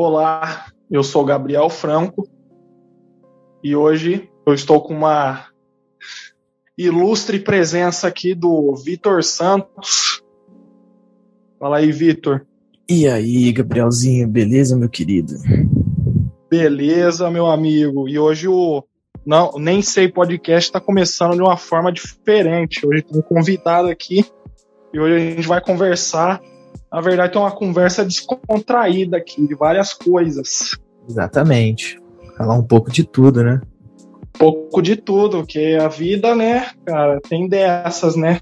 Olá, eu sou Gabriel Franco e hoje eu estou com uma ilustre presença aqui do Vitor Santos. Fala aí, Vitor. E aí, Gabrielzinho, beleza, meu querido? Beleza, meu amigo. E hoje o não, nem sei podcast está começando de uma forma diferente. Hoje tem um convidado aqui e hoje a gente vai conversar. Na verdade, é uma conversa descontraída aqui, de várias coisas. Exatamente. Falar um pouco de tudo, né? Um pouco de tudo, que a vida, né, cara, tem dessas, né?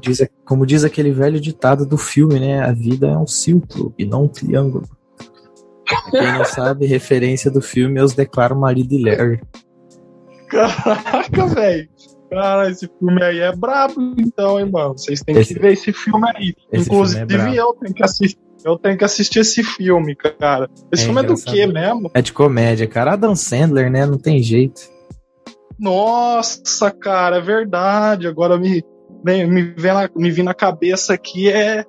Diz, como diz aquele velho ditado do filme, né? A vida é um círculo e não um triângulo. Quem não sabe, referência do filme, eu os declaro marido e Larry. Caraca, velho. Cara, esse filme aí é brabo, então, hein, mano. Vocês têm esse, que ver esse filme aí. Esse Inclusive, filme é eu tenho que assistir. Eu tenho que assistir esse filme, cara. Esse é filme engraçado. é do quê mesmo? É de comédia, cara. Adam Sandler, né? Não tem jeito. Nossa, cara, é verdade. Agora me, me, me, vem na, me vi na cabeça aqui é,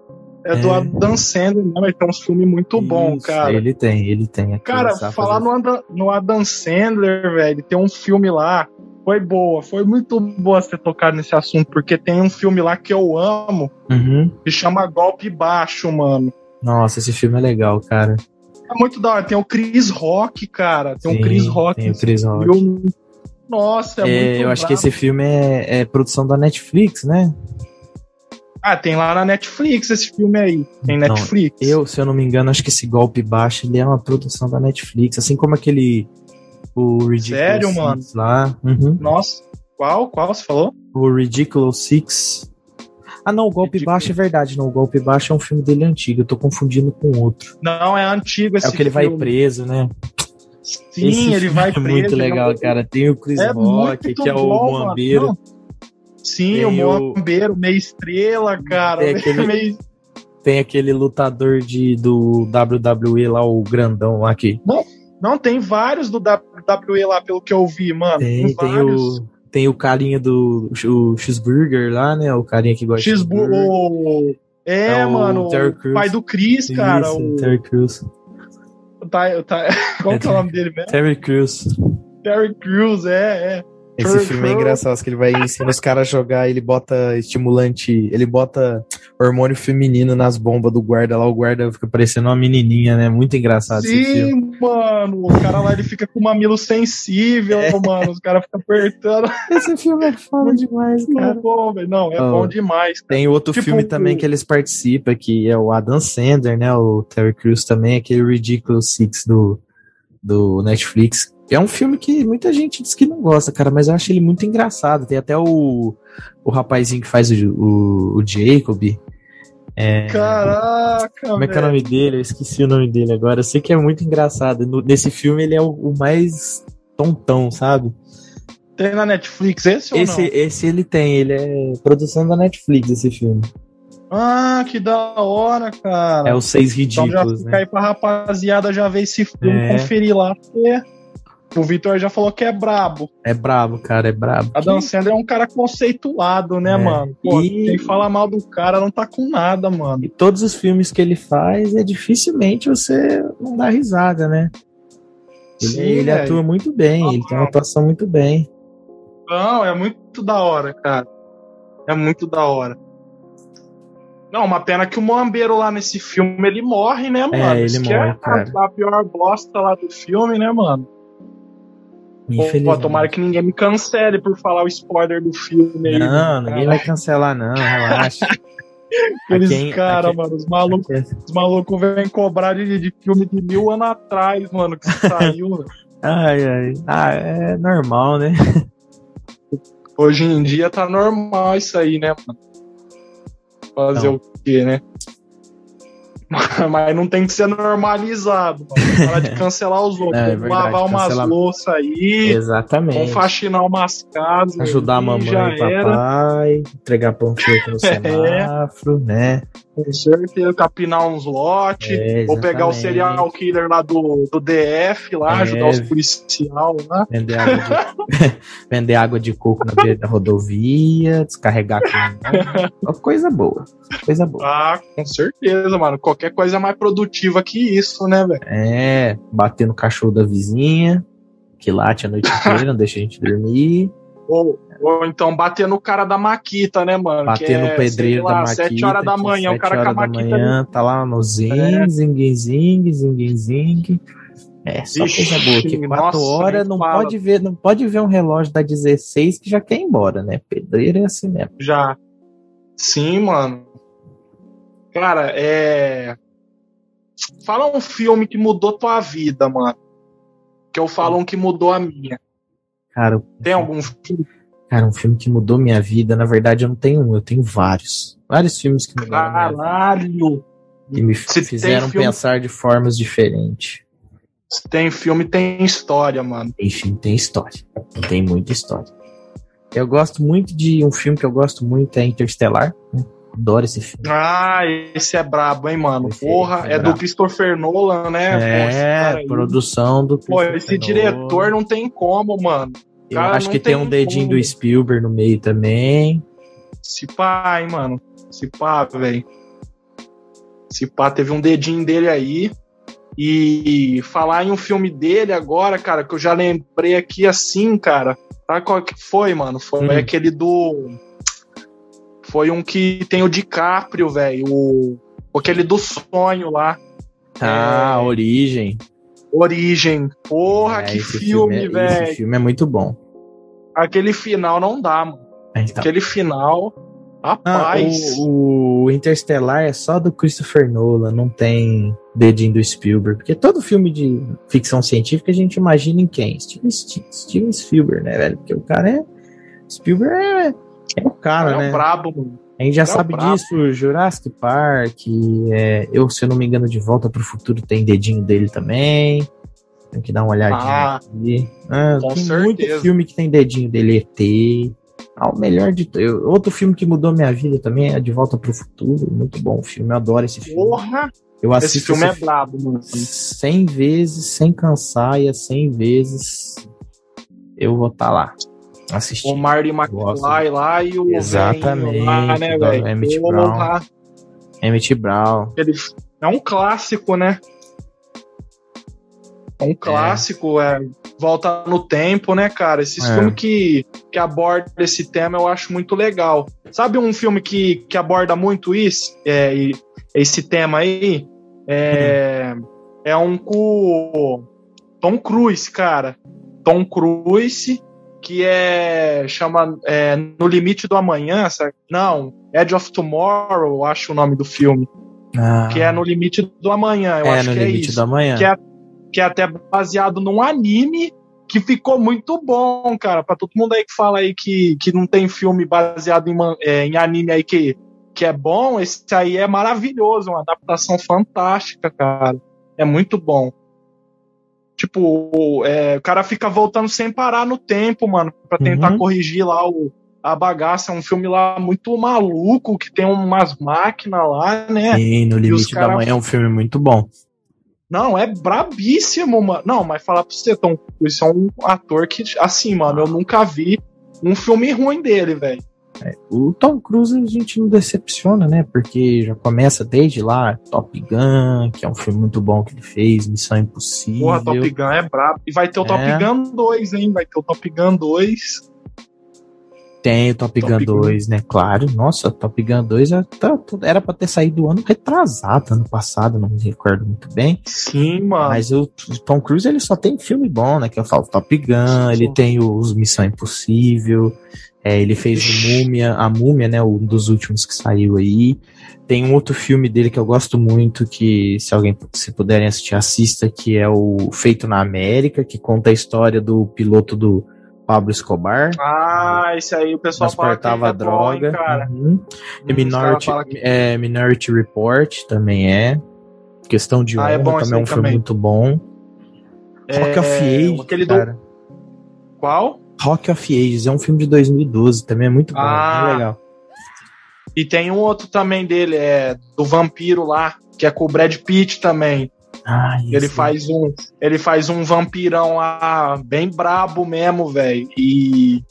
é, do é. Adam Sandler, né? Mas tem um filme muito Isso, bom, cara. Ele tem, ele tem. Cara, falar no Adam, no Adam Sandler, velho, tem um filme lá foi boa, foi muito boa você tocar nesse assunto, porque tem um filme lá que eu amo, uhum. que chama Golpe Baixo, mano. Nossa, esse filme é legal, cara. É muito da hora. Tem o Chris Rock, cara. Tem Sim, o Chris Rock. Tem o Chris Rock. Filme. Nossa, é, é muito Eu acho que esse filme é, é, produção da Netflix, né? Ah, tem lá na Netflix esse filme aí. Tem não, Netflix. Eu, se eu não me engano, acho que esse Golpe Baixo ele é uma produção da Netflix. Assim como aquele o Ridiculous Sério, Six mano? lá. Uhum. Nossa, qual? Qual você falou? O Ridiculous Six. Ah, não, o Golpe Ridículo. Baixo é verdade, não. O Golpe Baixo é um filme dele antigo, eu tô confundindo com outro. Não, é antigo esse É o que ele filme. vai preso, né? Sim, esse ele vai é preso. muito legal, cara. Tem o Chris é Rock, que é o Moambeiro. Sim, tem o Moambeiro, meia estrela, cara. Tem aquele, meio... tem aquele lutador de, do WWE lá, o grandão lá que. Não, não, tem vários do WWE lá, pelo que eu vi, mano. Tem, tem, tem o, tem o carinha do o cheeseburger lá, né? O carinha que gosta cheeseburger. de cheeseburger. É, é mano, o pai do Chris, cara. O... Terry Crews. Tá, tá... Qual é, que é o nome dele mesmo? Terry Crews. Terry Crews, é, é. Esse filme é engraçado, que ele vai ensinar os caras a jogar, ele bota estimulante, ele bota hormônio feminino nas bombas do guarda lá, o guarda fica parecendo uma menininha, né? Muito engraçado Sim, esse filme. mano, o cara lá ele fica com mamilo sensível, é. mano, os caras ficam apertando. Esse filme é foda demais, cara. Não, bom, Não, é oh, bom demais. Cara. Tem outro tipo, filme também que eles participam, que é o Adam Sandler, né? O Terry Crews também, aquele Ridiculous Six do, do Netflix, é um filme que muita gente diz que não gosta, cara, mas eu acho ele muito engraçado. Tem até o, o rapazinho que faz o, o, o Jacob. É... Caraca! Como é que é o nome dele? Eu esqueci o nome dele agora. Eu sei que é muito engraçado. No, nesse filme ele é o, o, mais tontão, sabe? Tem na Netflix esse ou esse, não? Esse ele tem, ele é produção da Netflix, esse filme. Ah, que da hora, cara. É o Seis Ridículos, então já fica né? aí pra rapaziada já ver esse filme, é... conferir lá, porque o Vitor já falou que é brabo. É brabo, cara, é brabo. A Dan Sandler é um cara conceituado, né, é. mano? Pô, e... quem fala mal do cara não tá com nada, mano. E todos os filmes que ele faz, é dificilmente você não dá risada, né? Ele, Sim, ele atua muito bem, ele tem uma atuação muito bem. Não, é muito da hora, cara. É muito da hora. Não, uma pena que o Moambeiro lá nesse filme ele morre, né, mano? É, ele Isso morre, é cara. a pior bosta lá do filme, né, mano? Pô, tomara que ninguém me cancele por falar o spoiler do filme aí. Não, ninguém vai cancelar, não, relaxa. Aqueles quem, caras, mano, os malucos os maluco vêm cobrar de, de filme de mil anos atrás, mano, que saiu. ai, ai. Ah, é normal, né? Hoje em dia tá normal isso aí, né, mano? Fazer não. o quê, né? Mas não tem que ser normalizado. Para de cancelar os outros. É, verdade, lavar umas cancelar... louças aí. Exatamente. Vamos faxinar umas casas. Ajudar a mamãe e papai. Era. Entregar panfleto no é. semáforo, né? Com certeza, capinar uns lotes, É, ou pegar o serial killer lá do, do DF, lá, É. ajudar os policial lá. Vender água de, vender água de coco na beira da rodovia, descarregar caminhão. Coisa boa. Coisa boa. Ah, com certeza, mano. Qualquer coisa é mais produtiva que isso, né, velho? É, bater no cachorro da vizinha, que late a noite inteira, não deixa a gente dormir. Ou, ou então bater no cara da Maquita, né, mano? Bater Que é, no pedreiro lá, da Maquita. Sete horas da manhã, o cara com a horas da Maquita. manhã, tá lá no zing, É. zing, zing, zing, zing. É, só Ixi, coisa boa. Que quatro nossa, horas não fala. pode ver, não pode ver um relógio da 16 que já quer ir embora, né? Pedreiro é assim mesmo. Já. Sim, mano. Cara, é. Fala um filme que mudou tua vida, mano. Que eu falo um que mudou a minha. Cara, Tem algum filme? cara, um filme que mudou minha vida, na verdade eu não tenho um, eu tenho vários. Vários filmes que mudaram minha vida. Caralho! Que me Se fizeram filme- pensar de formas diferentes. Se tem filme, tem história, mano. Tem filme, tem história. Tem muita história. Eu gosto muito de um filme que eu gosto muito é Interstellar. né? Adoro esse filme. Ah, esse é brabo, hein, mano? Esse- Porra, é é, do. Christopher Nolan, né? Pô, É, produção do. Pô, Christopher esse Nolan. diretor não tem como, mano. Eu cara acho que tem um tem dedinho como. do Spielberg no meio também. Se pá, hein, mano. Se pá, velho. Se pá, teve um dedinho dele aí. E falar em um filme dele agora, cara, que eu já lembrei aqui assim, cara. Sabe qual que foi, mano? Foi Hum. aquele do. Foi um que tem o DiCaprio, velho. O... Aquele do sonho lá. Ah, É. Origem. Origem. Porra, É, que esse filme, é- Esse velho. filme é muito bom. Aquele final não dá, mano. Então. Aquele final. Ah, Rapaz. o, o Interstellar é só do Christopher Nolan, não tem dedinho do Spielberg. Porque todo filme de ficção científica a gente imagina em quem? Steven, Steven Spielberg, né, velho? Porque o cara é. Spielberg é, é o cara, é né? um brabo, mano. A gente já É o sabe disso, Jurassic Park, é, eu, se eu não me engano, De Volta pro Futuro tem dedinho dele também. Tem que dar uma olhadinha Ah, aqui. Ah, com tem certeza. muito filme que tem dedinho dele, ET. Ah, o melhor de eu- Outro filme que mudou minha vida também é De Volta pro Futuro. Muito bom o filme, eu adoro esse filme. Porra, eu esse assisto filme é esse filme brabo, mano. 100 vezes, sem cansar, e é 100 vezes eu vou estar lá O. Marty. McFly lá e o Exatamente, lá, né, velho? Emmett Porra, Emmett Brown. ele é um clássico, né? É um clássico, é. Volta no tempo, né, cara? Esses É. filmes que, que abordam esse tema eu acho muito legal. Sabe um filme que, que aborda muito isso? É, esse tema aí? É, é um com Tom Cruise, cara. Tom Cruise, que é. chama é, No Limite do Amanhã, sabe? Não, Edge of Tomorrow, acho o nome do filme. Ah, Que é No Limite do Amanhã, eu é, acho no que é limite isso da manhã. que é, que é até baseado num anime que ficou muito bom, cara. Pra todo mundo aí que fala aí que, que não tem filme baseado em, é, em anime aí que, que é bom, esse aí é maravilhoso, uma adaptação fantástica, cara. É muito bom. Tipo, é, o cara fica voltando sem parar no tempo, mano, pra tentar Uhum. corrigir lá o, a bagaça. É um filme lá muito maluco, que tem umas máquinas lá, né? E no limite da cara- manhã é um filme muito bom. Não, é brabíssimo, mano. Não, mas falar pra você, Tom Cruise é um ator que, assim, mano, eu nunca vi um filme ruim dele, velho. O Tom Cruise a gente não decepciona, né? Porque já começa desde lá, Top Gun, que é um filme muito bom que ele fez, Missão Impossível. Porra, Top Gun é brabo. E vai ter o Top É. Gun 2, hein? Vai ter o Top Gun 2. Tem o Top, Top Gun Gun. 2, né? Claro. Nossa, Top Gun 2 já tá- era pra ter saído ano retrasado, ano passado, não me recordo muito bem. Sim, mano. Mas o Tom Cruise ele só tem filme bom, né? Que eu falo Top Gun, Sim. ele tem os Missão Impossível, é, ele fez o Múmia, a Múmia, né? Um dos últimos que saiu aí. Tem um outro filme dele que eu gosto muito, que se alguém se puderem assistir, assista, que é o Feito na América, que conta a história do piloto do Pablo Escobar. Ah, esse aí o pessoal transportava é bom, hein, droga. cara. Uhum. E Hum, Minority, que- é, Minority Report também é. Questão de Ah, honra é bom também é um filme também. muito bom. Rock of É, Ages, aquele do- cara. Qual? Rock of Ages é um filme de 2012, também é muito bom, Ah. é legal. E tem um outro também dele, é do vampiro lá, que é com o Brad Pitt também. Ah, Ele faz um, ele faz um vampirão lá bem brabo mesmo, velho. E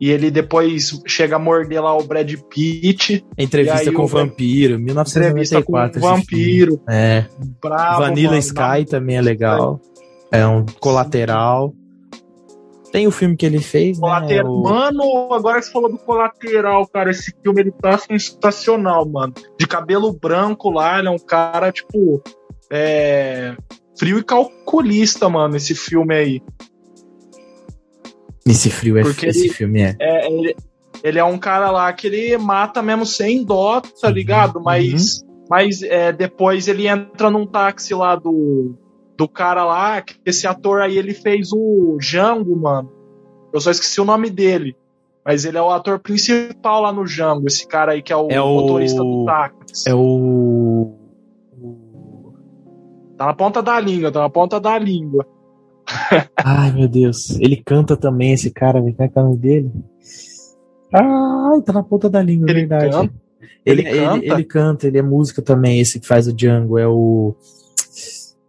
e ele depois chega a morder lá o Brad Pitt. Entrevista com o vampiro, 1994. Com o vampiro. É. Bravo, Vanilla mano, Sky também é legal. É um colateral. Tem o filme que ele fez, Colateral. né? O... Mano, agora que você falou do colateral, cara, esse filme ele tá sensacional, mano. De cabelo branco lá, ele é um cara, tipo, é, frio e calculista, mano, esse filme aí. Esse frio é Porque esse ele- filme é. É, ele, ele é um cara lá que ele mata mesmo sem dó, tá Uhum, ligado? Mas, mas é, depois ele entra num táxi lá do, do cara lá, que esse ator aí ele fez o Django, mano. Eu só esqueci o nome dele. Mas ele é o ator principal lá no Django, esse cara aí que é o É o- motorista do táxi. É o. Tá na ponta da língua, tá na ponta da língua. Ai, meu Deus. Ele canta também, esse cara, velho. Qual é que é o nome dele? Ai, tá na ponta da língua, é Ele verdade. canta? Ele, Ele ele, canta? ele canta, ele é música também, esse que faz o Django, é o.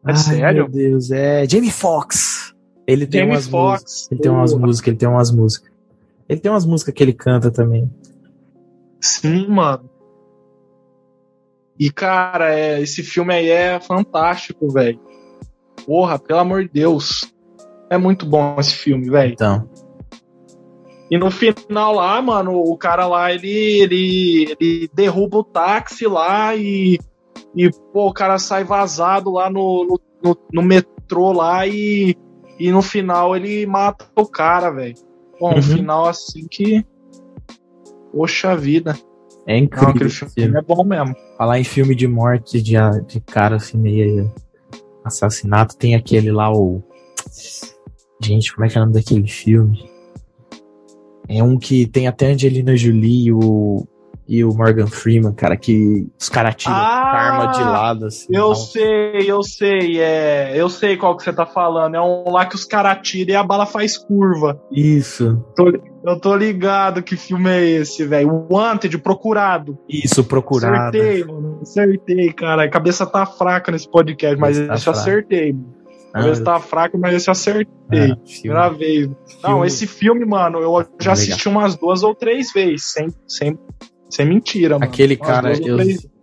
É Ai, sério? Meu Deus, é Jamie Foxx. Ele tem Jamie umas músicas. Foxx. Ele tem umas músicas, ele tem umas músicas. Ele tem umas músicas que ele canta também. Sim, mano. E, cara, é, esse filme aí é fantástico, velho. Porra, pelo amor de Deus. É muito bom esse filme, velho. Então. E no final lá, mano, o cara lá, ele, ele, ele derruba o táxi lá e, e pô, o cara sai vazado lá no, no, no, metrô lá e, e no final ele mata o cara, velho. Bom, um Uhum. final assim que. Poxa vida. É Não, incrível. aquele esse filme é bom mesmo. Falar em filme de morte de, de cara assim, meio assassinato, tem aquele lá, o. Gente, como é que é o nome daquele filme? É um que tem até Angelina Jolie e o, e o Morgan Freeman, cara, que os caras tiram Ah, a arma de lado, assim. Eu sei, eu sei, é. Eu sei qual que você tá falando. É um lá que os caras atiram e a bala faz curva. Isso, Eu tô ligado que filme é esse, velho. O Wanted, procurado. isso, procurado. Acertei, mano. Acertei, cara. A cabeça tá fraca nesse podcast, mas tá fraca. acertei. mano. A Ah, cabeça tá fraca, mas esse acertei. ah, vez. Não, esse filme, mano, eu já Legal. assisti umas duas ou três vezes. Sem, sem, sem mentira, mano. Aquele cara, eu,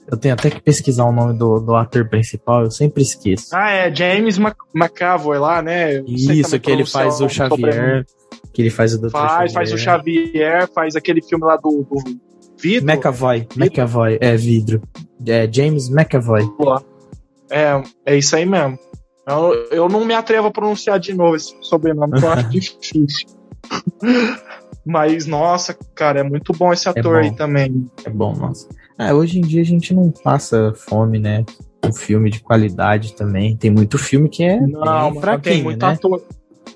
eu tenho até que pesquisar o nome do, do ator principal, eu sempre esqueço. Ah, é James Mc- McAvoy lá, né? Eu Isso, também que ele faz o. Xavier, que ele faz o Dr. Faz, faz o Xavier, faz aquele filme lá do, do Vitor. McAvoy, McAvoy, é vidro. É James McAvoy. É, é isso aí mesmo. Eu, eu não me atrevo a pronunciar de novo esse sobrenome, porque eu acho difícil. Mas, nossa, cara, é muito bom esse ator bom. aí também. É bom, nossa. Ah, hoje em dia a gente não passa fome, né? Um filme de qualidade também. Tem muito filme que é Não, bem fraquinho, tem muito né? ator.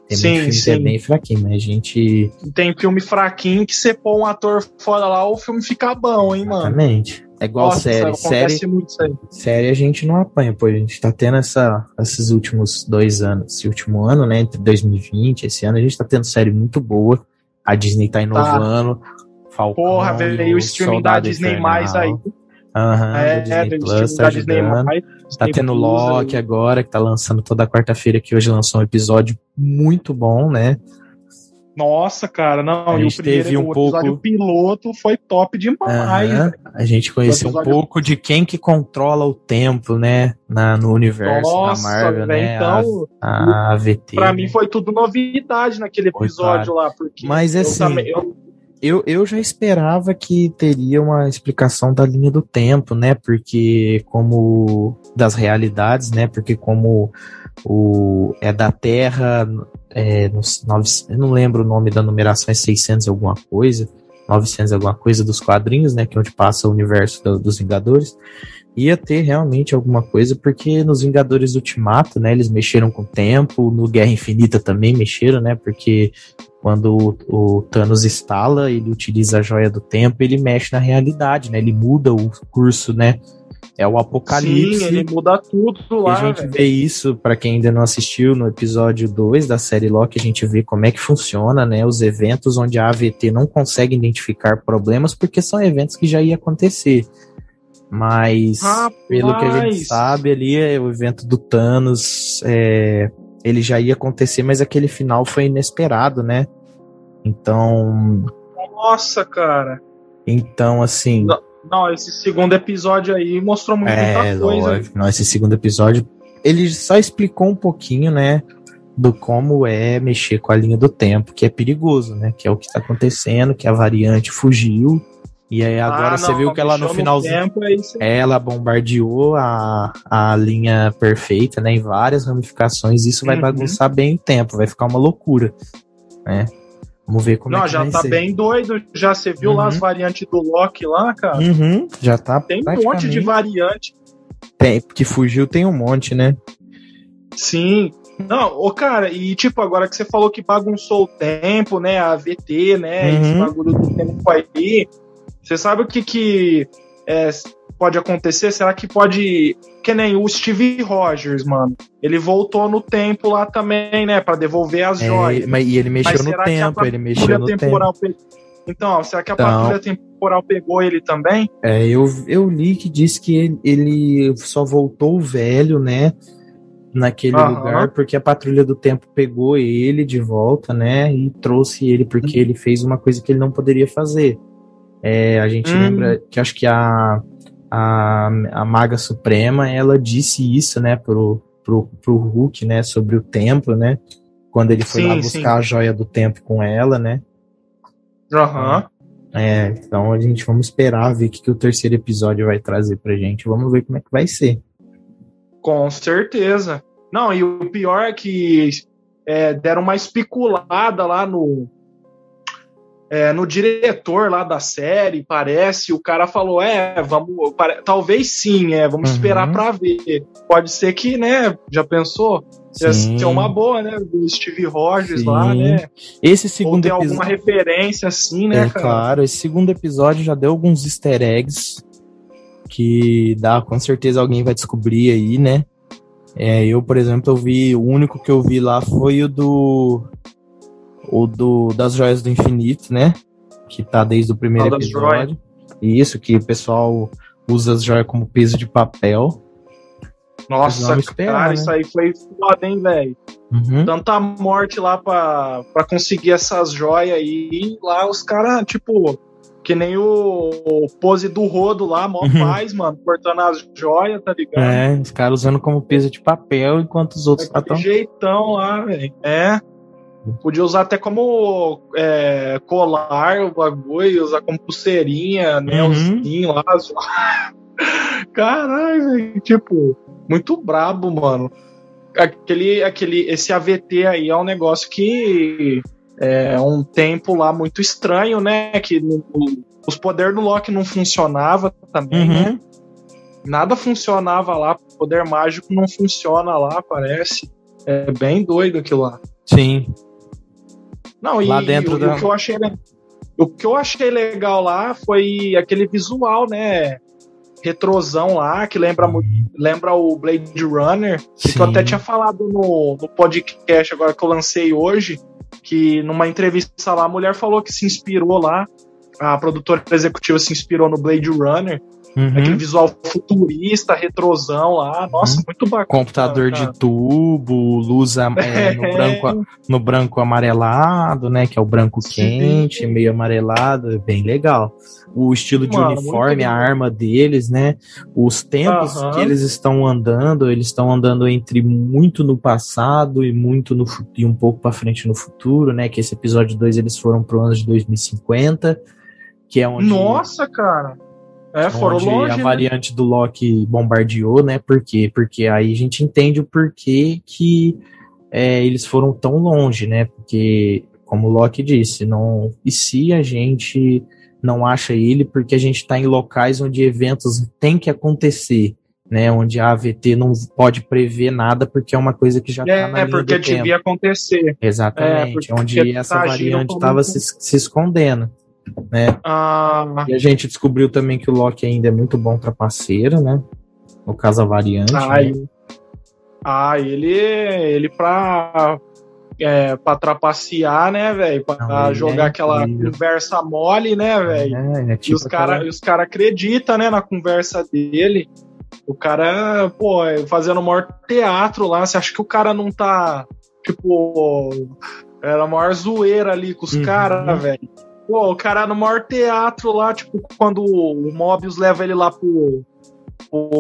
Tem Sim, muito filme que é sim. bem fraquinho, mas a gente. Tem filme fraquinho que você põe um ator fora lá, o filme fica bom, hein, mano. Exatamente. É igual Nossa, série. Série, muito isso aí. série a gente não apanha, pô. A gente tá tendo essa, esses últimos dois anos. Esse último ano, né? Entre 2020 esse ano, a gente tá tendo série muito boa. A Disney tá inovando. Falcão, Porra, veio o streaming da Disney mais aí. Aham, É, do Disney é, Plus, tá Disney mais. Tá tendo Plus Loki aí. agora, que tá lançando toda quarta-feira, que hoje lançou um episódio muito bom, né? Nossa, cara, não. A e gente o teve um o episódio pouco- piloto foi top demais. Aham. A gente conheceu um pouco de quem que controla o tempo, né? Na, no universo Nossa, da Marvel, né? então, a, a AVT. pra né? mim foi tudo novidade naquele episódio lá, porque Mas, eu assim, também- eu- Eu, eu já esperava que teria uma explicação da linha do tempo, né? Porque como das realidades, né? Porque como o é da Terra, é, nove, não lembro o nome da numeração, é 600 e alguma coisa, 900 e alguma coisa dos quadrinhos, né? Que é onde passa o universo do- dos Vingadores. Ia ter realmente alguma coisa, porque nos Vingadores Ultimato, né? Eles mexeram com o tempo, no Guerra Infinita também mexeram, né? Porque quando o, o Thanos instala, ele utiliza a joia do tempo, ele mexe na realidade, né? Ele muda o curso, né? É o apocalipse. Sim, ele muda tudo lá. E a gente velho. vê isso, para quem ainda não assistiu, no episódio 2 da série Loki, a gente vê como é que funciona, né? Os eventos onde a AVT não consegue identificar problemas, porque são eventos que já ia acontecer. Mas, Rapaz. pelo que a gente sabe ali, é o evento do Thanos, é, ele já ia acontecer, mas aquele final foi inesperado, né? Então, Nossa, cara. então assim. Não, Não, esse segundo episódio aí mostrou muita É, coisa. lógico. Não, esse segundo episódio, ele só explicou um pouquinho, né, do como é mexer com a linha do tempo, que é perigoso, né, que é o que tá acontecendo, que a variante fugiu, e aí agora Ah, você não, viu que ela no finalzinho, tempo, é ela bombardeou a, a linha perfeita, né, em várias ramificações, isso vai Uhum. bagunçar bem o tempo, vai ficar uma loucura, né. Vamos ver como é Não, que já vai tá ser. bem doido. Já você viu lá Uhum. as variantes do Loki lá, cara? Uhum, já tá Tem um monte de variante. Tem, que fugiu tem um monte, né? Sim. Não, ô cara, e tipo, agora que você falou que bagunçou o tempo, né? A VT, né? Uhum. Esse bagulho do tempo aí. Você sabe o que que é, pode acontecer? Será que pode. Que nem o Steve Rogers, mano. Ele voltou no tempo lá também, né? Pra devolver as É, joias. mas, e ele mexeu Mas no tempo, ele mexeu no tempo. pe- Então, será que a Então. patrulha temporal pegou ele também? É, eu, eu li que disse que ele, ele só voltou velho, né? Naquele Aham. lugar, porque a patrulha do tempo pegou ele de volta, né? E trouxe ele porque Uhum. ele fez uma coisa que ele não poderia fazer. É, a gente Hum. lembra que acho que a, a, a Maga Suprema ela disse isso, né, pro, pro, pro Hulk, né? Sobre o tempo, né? Quando ele foi Sim, lá sim. buscar a joia do tempo com ela, né? Aham. É, então a gente vamos esperar ver o que, que o terceiro episódio vai trazer pra gente. Vamos ver como é que vai ser. Com certeza. Não, e o pior é que é, deram uma especulada lá no. É, no diretor lá da série, parece, o cara falou: é, vamos. talvez sim, é, vamos Uhum. esperar pra ver. Pode ser que, né? Já pensou? Ia Sim. ser uma boa, né? Do Steve Rogers Sim. lá, né? Esse Ou segundo ter alguma episódio. referência assim, né, É cara? claro, esse segundo episódio já deu alguns easter eggs que dá, com certeza alguém vai descobrir aí, né? É, eu, por exemplo, eu vi, o único que eu vi lá foi o do o do das joias do infinito, né? Que tá desde o primeiro das episódio. Isso, que o pessoal usa as joias como peso de papel. Nossa, esperar, cara, né? isso aí foi foda, hein, velho? Uhum. tanta morte lá pra, pra conseguir essas joias aí. Lá os caras, tipo, que nem o, o pose do rodo lá, mó Uhum. paz, mano, cortando as joias, tá ligado? É, os caras usando como peso de papel, enquanto os outros lá Daquele estão. jeitão lá, velho. É. Podia usar até como é, colar o bagulho, usar como pulseirinha, anelzinho lá. as- Caralho, velho. Tipo, muito brabo, mano. Aquele, aquele, esse AVT aí é um negócio que é um tempo lá muito estranho, né? Que no- os poderes do Loki não funcionava também, né? Uhum. Nada funcionava lá, poder mágico não funciona lá, parece. É bem doido aquilo lá. Sim. Não, e, Lá dentro e da- o que eu achei o que eu achei legal lá foi aquele visual, né? Retrosão lá, que lembra lembra o Blade Runner, que eu até tinha falado no, no podcast agora que eu lancei hoje, que numa entrevista lá a mulher falou que se inspirou lá, a produtora executiva se inspirou no Blade Runner, Uhum. aquele visual futurista, retrosão lá, nossa, Uhum. muito bacana. computador cara. de tubo, luz am- é, no, branco, no branco amarelado, né? Que é o branco Sim. quente, meio amarelado, é bem legal. O estilo de Mano, uniforme, a arma deles, né? Os tempos Aham. que eles estão andando, eles estão andando entre muito no passado e muito no e um pouco para frente no futuro, né? Que esse episódio 2 eles foram pro ano de 2050, que é onde Nossa, cara. É, foram onde longe, a né? variante do Loki bombardeou, né? Por quê? Porque aí a gente entende o porquê que é, eles foram tão longe, né? Porque, como o Loki disse, não. E se a gente não acha ele porque a gente está em locais onde eventos têm que acontecer, né? Onde a AVT não pode prever nada porque é uma coisa que já está na É, linha porque do tempo. devia acontecer. Exatamente, É, porque onde tá essa agindo variante estava se, se escondendo, né? Ah, E a gente descobriu também que o Loki ainda é muito bom trapaceiro, né? O Casa Variante. Ah, né? ele, ah, ele, ele pra, é, pra trapacear, né, velho? Pra Não, jogar é aquela conversa mole, né, velho? É, é E tipo os caras aquela- os cara acreditam, né, na conversa dele. O cara, pô, é, fazendo o maior teatro lá. Você acha que o cara não tá, tipo, era a maior zoeira ali com os Uhum. caras, velho? Pô, o cara no maior teatro lá, tipo, quando o Mobius leva ele lá pro,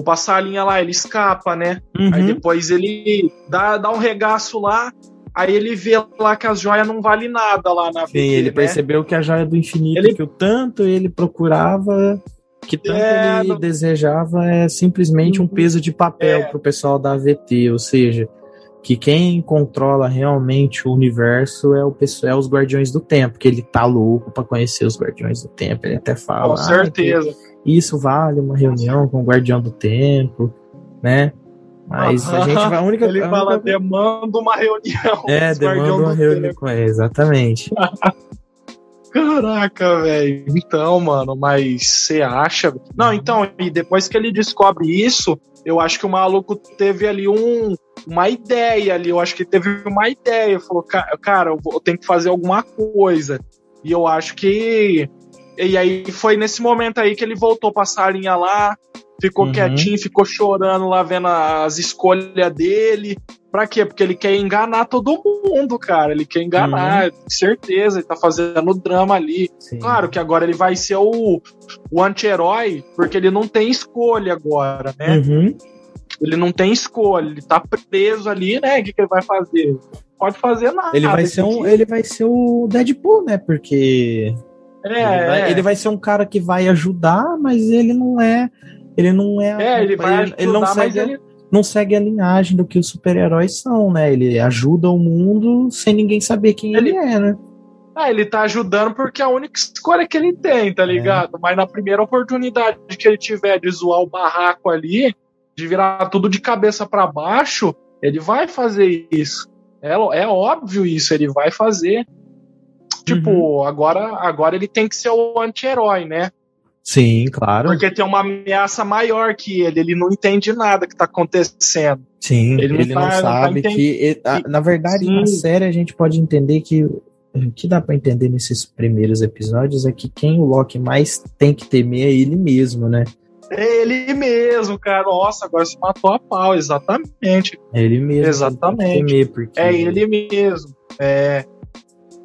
pra salinha lá, ele escapa, né? Aí Uhum. depois ele dá, dá um regaço lá, aí ele vê lá que as joias não valem nada lá na Sim, vida, ele né? percebeu que a joia do infinito, Ele- que o tanto ele procurava, que tanto É, ele não- desejava, é simplesmente um Uhum. peso de papel É. pro pessoal da AVT, ou seja, que quem controla realmente o universo é o pessoal, é os Guardiões do Tempo, que ele tá louco pra conhecer os Guardiões do Tempo, ele até fala, Com "Ah, certeza. que isso vale uma reunião com o Guardião do Tempo, né? Mas a gente vai, a única Ele a fala, única- demanda uma reunião. é, demanda uma reunião Tempo. exatamente. Caraca, velho. Então, mano, mas você acha? Não, então, e depois que ele descobre isso, eu acho que o maluco teve ali um, uma ideia ali. Eu acho que teve uma ideia. Falou, "Ca- cara, eu tenho que fazer alguma coisa. E eu acho que. E aí foi nesse momento aí que ele voltou pra salinha lá, ficou Uhum. quietinho, ficou chorando lá, vendo as escolhas dele. Pra quê? Porque ele quer enganar todo mundo, cara. Ele quer enganar, com certeza. Ele tá fazendo drama ali. Sim. Claro que agora ele vai ser o, o anti-herói, porque ele não tem escolha agora, né? Uhum. Ele não tem escolha, ele tá preso ali, né? O que, que ele vai fazer? Pode fazer nada. Ele vai ser um, ele vai ser o Deadpool, né? Porque É, ele, vai, é. ele vai ser um cara que vai ajudar, mas ele não é, ele não é, É, ele vai ajudar, ele não segue, ele... não segue a linhagem do que os super-heróis são, né? Ele ajuda o mundo sem ninguém saber quem ele, Ele- é, né? Ah, ele tá ajudando porque é a única escolha que ele tem, É. tá ligado? Mas na primeira oportunidade que ele tiver de zoar o barraco ali, de virar tudo de cabeça pra baixo, ele vai fazer isso. É, é óbvio isso, ele vai fazer. Tipo, Uhum. agora, agora ele tem que ser o anti-herói, né? Sim, claro. Porque tem uma ameaça maior que ele, ele não entende nada que tá acontecendo. Sim, ele ele não não, tá- não tá sabe entendendo. que. ele- a- na verdade, na Sim. série a gente pode entender que. O que dá pra entender nesses primeiros episódios é que quem o Loki mais tem que temer é ele mesmo, né? É ele mesmo, cara. Nossa, agora se matou a pau, exatamente. É ele mesmo. Exatamente. temer, porque, É ele mesmo. É,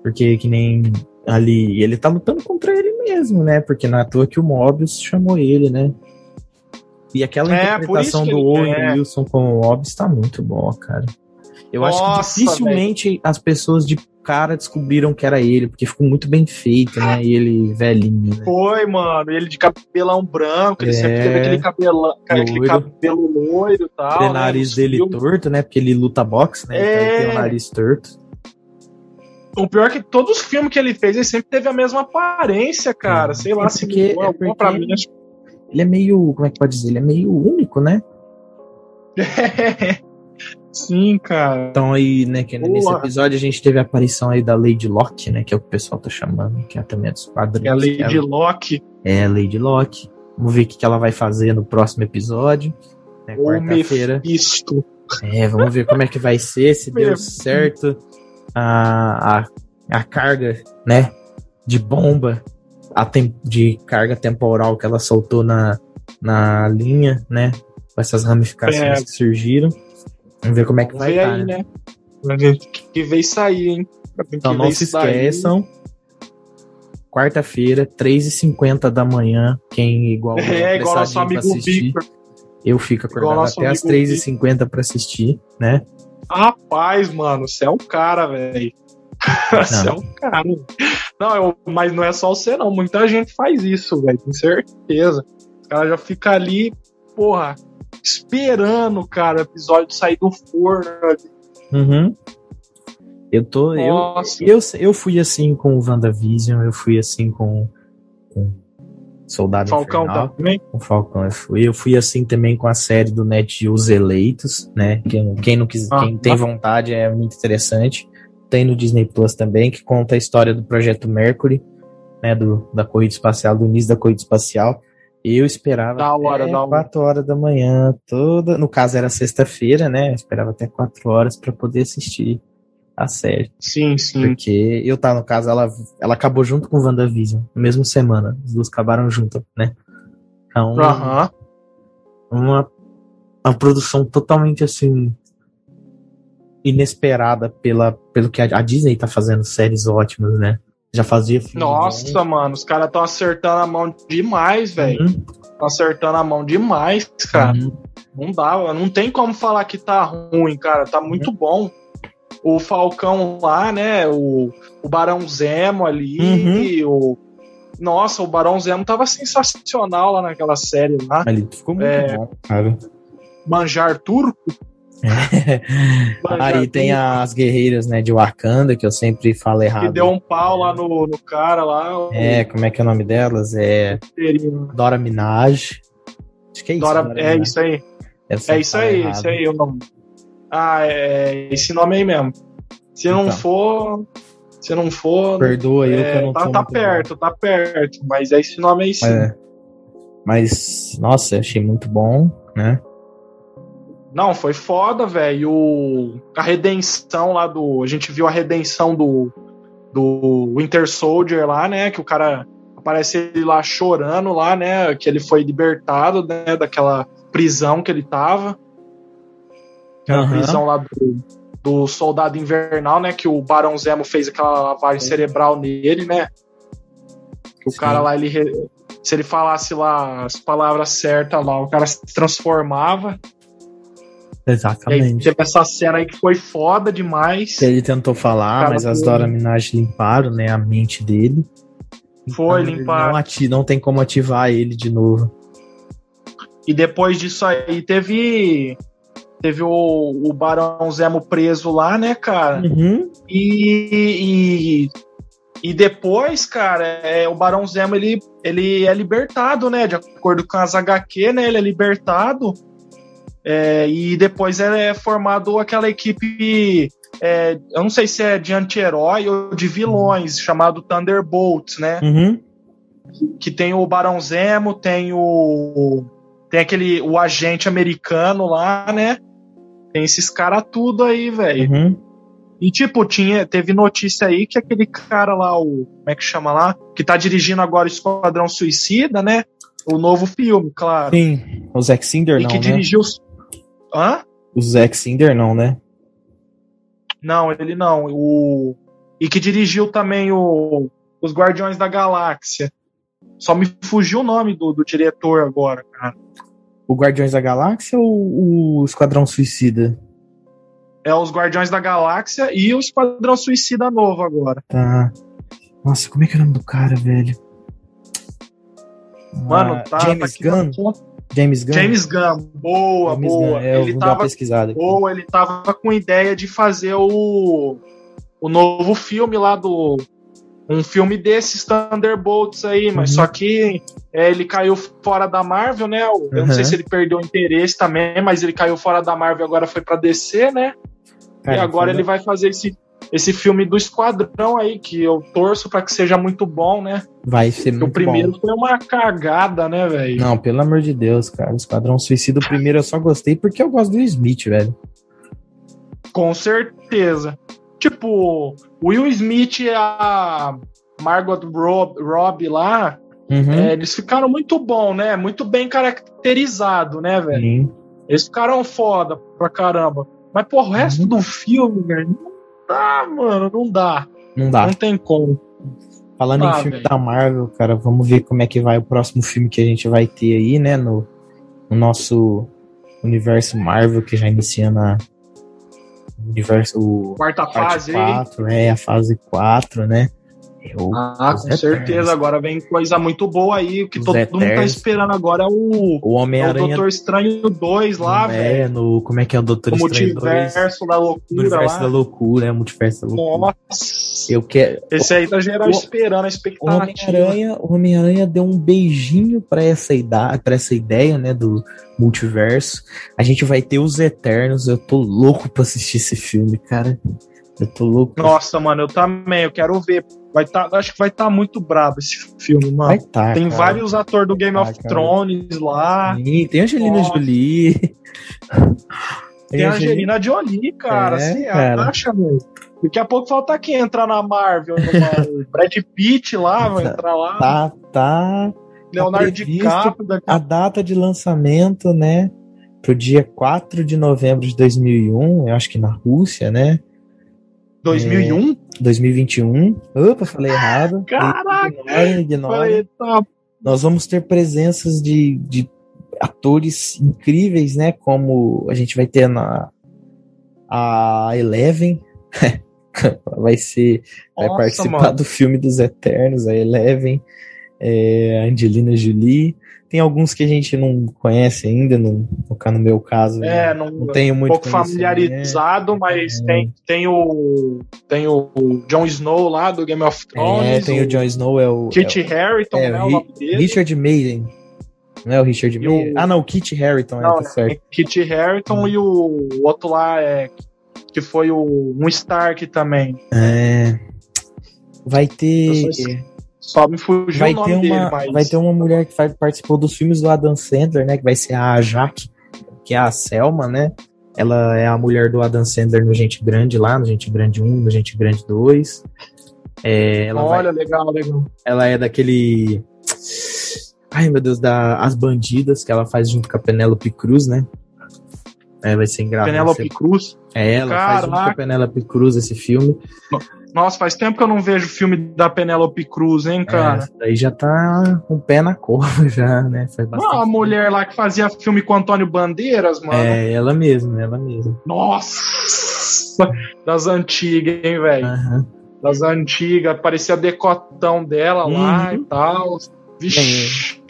Porque que nem ali. Ele tá lutando contra ele mesmo, né? Porque não é à toa que o Mobius chamou ele, né? E aquela É, interpretação do Owen é. Wilson com o Mobius tá muito boa, cara. Eu acho que Nossa, dificilmente as pessoas de cara descobriram que era ele, porque ficou muito bem feito, né? E ele velhinho, né? foi, mano. Ele de cabelão branco, ele É. sempre teve aquele, cabelão, cara, aquele cabelo loiro e tal. o né, nariz dele torto, né? Porque ele luta boxe, né? Então ele tem o É. nariz torto. O pior é que todos os filmes que ele fez, ele sempre teve a mesma aparência, cara. É. Sei lá É se porque- mudou é alguma porque- pra mim. Acho... Ele é meio. Como é que pode dizer? Ele é meio único, né? Sim, cara. Então aí, né, que nesse Boa. episódio a gente teve a aparição aí da Lady Locke, né, que é o que o pessoal tá chamando, que é também dos quadrinhos. É a Lady Locke. É a Lady Locke. Vamos ver o que ela vai fazer no próximo episódio. Né, Quarta-feira. É, vamos ver como é que vai ser, se deu certo a, a, a carga, né, de bomba, a tem, de carga temporal que ela soltou na, na linha, né, com essas ramificações É. que surgiram. Vamos ver como é que vai ver estar, aí, né? né? Que veio sair, hein? Que Então não se esqueçam. Quarta-feira, 3h50 da manhã. Quem igual É, igual nosso amigo assistir, Victor. Eu fico acordado até as amigo 3h50 pra assistir, né? Rapaz, mano, você é um cara, velho. Você é um cara. Não, eu, mas não é só você, não. Muita gente faz isso, velho, com certeza. O cara já fica ali, porra, esperando, cara, o episódio sair do forno. Uhum. Eu tô. Eu, eu, eu fui assim com o WandaVision, eu fui assim com, com Soldado Falcão Infernal. também. Com Falcão eu fui. Eu fui assim também com a série do Net Os Eleitos, né? Quem, quem, não quis, Ah, quem tem vontade é muito interessante. Tem no Disney Plus também, que conta a história do projeto Mercury, né? Do, da corrida espacial, do início da corrida espacial. Eu esperava Da hora, até da hora. 4 horas da manhã, toda. No caso era sexta-feira, né? Eu esperava até 4 horas pra poder assistir a série. Sim, sim. Porque eu tava, no caso, ela, ela acabou junto com WandaVision, na mesma semana. As duas acabaram juntas, né? Então, Aham. uma, uma produção totalmente assim inesperada pela, pelo que a, a Disney tá fazendo séries ótimas, né? Já fazia filme Nossa, mano, os caras estão acertando a mão demais, bom. velho. Uhum, Estão acertando a mão demais, cara. uhum. Não dá, não tem como falar que tá ruim, cara. Tá muito bom. O Falcão lá, né? O, o Barão Zemo ali. O... Nossa, o Barão Zemo tava sensacional lá naquela série lá. Ali ficou muito É. bom, cara. Manjar Turco. Manjar Aí tem as guerreiras, né, de Wakanda, que eu sempre falo Que errado. deu um pau lá no, no cara lá. o É, como é que é o nome delas? É. Dora Minaj. Acho que é isso. Dora- Dora é Minaj. isso aí. É sempre isso aí, errado. isso aí o nome. Ah, é esse nome aí mesmo. Se não Então. for. Se não for. Perdoa eu que eu é, não tá, tá muito bom. perto, tá perto. Mas é esse nome aí sim. É. Mas, nossa, eu achei muito bom, né? Não, foi foda, velho. A redenção lá do. A gente viu a redenção do. Do Winter Soldier lá, né? Que o cara aparece ele lá chorando lá, né? Que ele foi libertado, né? Daquela prisão que ele tava. Aquela Aham. prisão lá do, do soldado invernal, né? Que o Barão Zemo fez aquela lavagem cerebral nele, né? Que o Sim. cara lá, ele. re- Se ele falasse lá as palavras certas lá, o cara se transformava. E aí Exatamente. teve essa cena aí que foi foda demais. Ele tentou falar, mas as foi- Dora Minaj limparam, né, a mente dele. Foi Então, limpar. Não, ati não tem como ativar ele de novo. E depois disso aí teve. Teve o, o Barão Zemo preso lá, né, cara? Uhum. E, e, e depois, cara, é, o Barão Zemo ele, ele é libertado, né? De acordo com as HQ, né? Ele é libertado. É, e depois é formado aquela equipe. é, eu não sei se é de anti-herói ou de vilões, chamado Thunderbolts, né? Uhum. que tem o Barão Zemo, tem o tem aquele o agente americano lá, né? Tem esses caras tudo aí, velho. Uhum. E tipo, tinha teve notícia aí que aquele cara lá, o como é que chama lá, que tá dirigindo agora o Esquadrão Suicida, né? O novo filme, claro. Sim. O Zack Cinder e não, que né? dirigiu os Hã? O Zack Cinder não, né? Não, ele não. O e que dirigiu também o os Guardiões da Galáxia. Só me fugiu o nome do, do diretor agora, cara. O Guardiões da Galáxia ou o Esquadrão Suicida? É os Guardiões da Galáxia e o Esquadrão Suicida novo agora. Tá. Nossa, como é que é o nome do cara, velho? Mano, Ah, tá. James tá Gunn? James Gunn? James Gunn. Boa, James boa. Gunn, é, ele tava pesquisada boa, ele tava com ideia de fazer o o novo filme lá do um filme desses Thunderbolts aí, mas Uhum. só que é, ele caiu fora da Marvel, né? Eu não Uhum. sei se ele perdeu o interesse também, mas ele caiu fora da Marvel agora foi pra DC, né? Cara, e agora foi- ele vai fazer esse esse filme do Esquadrão aí, que eu torço pra que seja muito bom, né? vai ser Porque muito o primeiro bom. foi uma cagada, né, velho? Não, pelo amor de Deus, cara. O Esquadrão Suicida, o primeiro eu só gostei porque eu gosto do Smith, velho. Com certeza. Tipo, Will Smith e a Margot Rob- Robbie lá, Uhum. é, eles ficaram muito bom, né? Muito bem caracterizado, né, velho? Sim. Eles ficaram foda pra caramba. Mas, pô, o resto Uhum. do filme, velho, não dá, mano, não dá. Não dá. Não tem como. Falando Ah, em filme da Marvel, cara, vamos ver como é que vai o próximo filme que a gente vai ter aí, né? No, no nosso universo Marvel, que já inicia na. Universo. Quarta fase aí. 4, é, a fase 4, né? Eu, Ah, com certeza. Eternos. Agora vem coisa muito boa aí. O que Os todo mundo tá Eternos. esperando agora é o, o é o Homem-Aranha. Doutor Estranho 2 lá, velho. é, no. Como é que é o Doutor O Estranho 2? multiverso da loucura universo lá. da loucura, é o multiverso da loucura. Nossa. Eu quero. Esse aí tá geral O- esperando a expectativa. Homem-Aranha, o Homem-Aranha deu um beijinho pra essa ideia, para essa ideia, né, do multiverso. A gente vai ter os Eternos. Eu tô louco pra assistir esse filme, cara. Eu tô louco. Nossa, mano, eu também, eu quero ver. Vai tá, acho que vai estar tá muito brabo esse filme, mano. Vai tá, tem cara. vários atores do Game of cara. Thrones lá. Sim, tem Angelina Nossa. Jolie. Tem a Angelina Jolie, cara. É, Você cara. acha, meu? Daqui a pouco falta quem entrar na Marvel. O Brad Pitt lá, vai entrar lá. Tá, tá. Leonardo previsto DiCaprio. A data de lançamento, né? Pro dia 4 de novembro de 2001, eu acho que na Rússia, né? 2001? 2021. Opa, falei errado. Caraca! Ignora. Falei, tá Nós vamos ter presenças de, de atores incríveis, né? Como a gente vai ter na a Eleven. vai ser. vai Nossa, participar mano. do filme dos Eternos, a Eleven, é, a Angelina Jolie. Tem alguns que a gente não conhece ainda, no, no, meu caso. É, não, não, não tenho um muito pouco familiarizado, mas É. tem, tem o tem o Jon Snow lá do Game of Thrones. É, tem o Jon Snow, é o. Kit Harington, é, né? o O nome dele. Richard Maiden. Não é o Richard E o- Maiden? Ah, não, o Kit Harington, é, Não, tá certo. é Kit Harington e o outro lá é que foi o um Stark também. É. Vai ter. Só me fugiu Vai o nome ter, dele, uma, mas vai ter uma mulher que faz- participou dos filmes do Adam Sandler, né? Que vai ser a Jaque, que é a Selma, né? Ela é a mulher do Adam Sandler no Gente Grande lá, no Gente Grande 1, no Gente Grande 2. É, ela, vai- olha, legal, legal. ela é daquele. Ai, meu Deus, da As Bandidas, que ela faz junto com a Penélope Cruz, né? É, vai ser engraçado. Penélope Cruz. É, ela faz junto com a Caraca. Penélope Cruz esse filme. Nossa, faz tempo que eu não vejo filme da Penélope Cruz, hein, cara? É, daí já tá com o pé na cova, já, né? Faz bastante a mulher lá que fazia filme com Antônio Bandeiras, mano. É, ela mesma, ela mesma. Nossa! Das antigas, hein, velho? Aham. Das antigas. Parecia decotão dela lá Uhum. e tal. Vixe.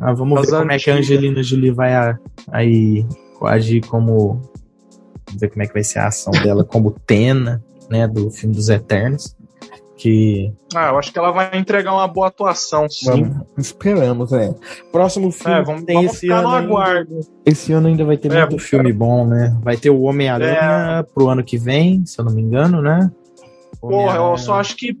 Ah, vamos Das ver como é que a. Angelina Jolie vai aí agir como. Vamos ver como é que vai ser a ação dela como Tena, né? Do filme dos Eternos. Que. Ah, eu acho que ela vai entregar uma boa atuação, sim. Vamos, esperamos, né? Próximo filme É, vamos, tem vamos esse ficar ano. no ainda- aguardo. esse ano ainda vai ter É, muito filme bom, né? Vai ter o Homem-Aranha pro ano que vem, se eu não me engano, né? Porra, eu só acho que.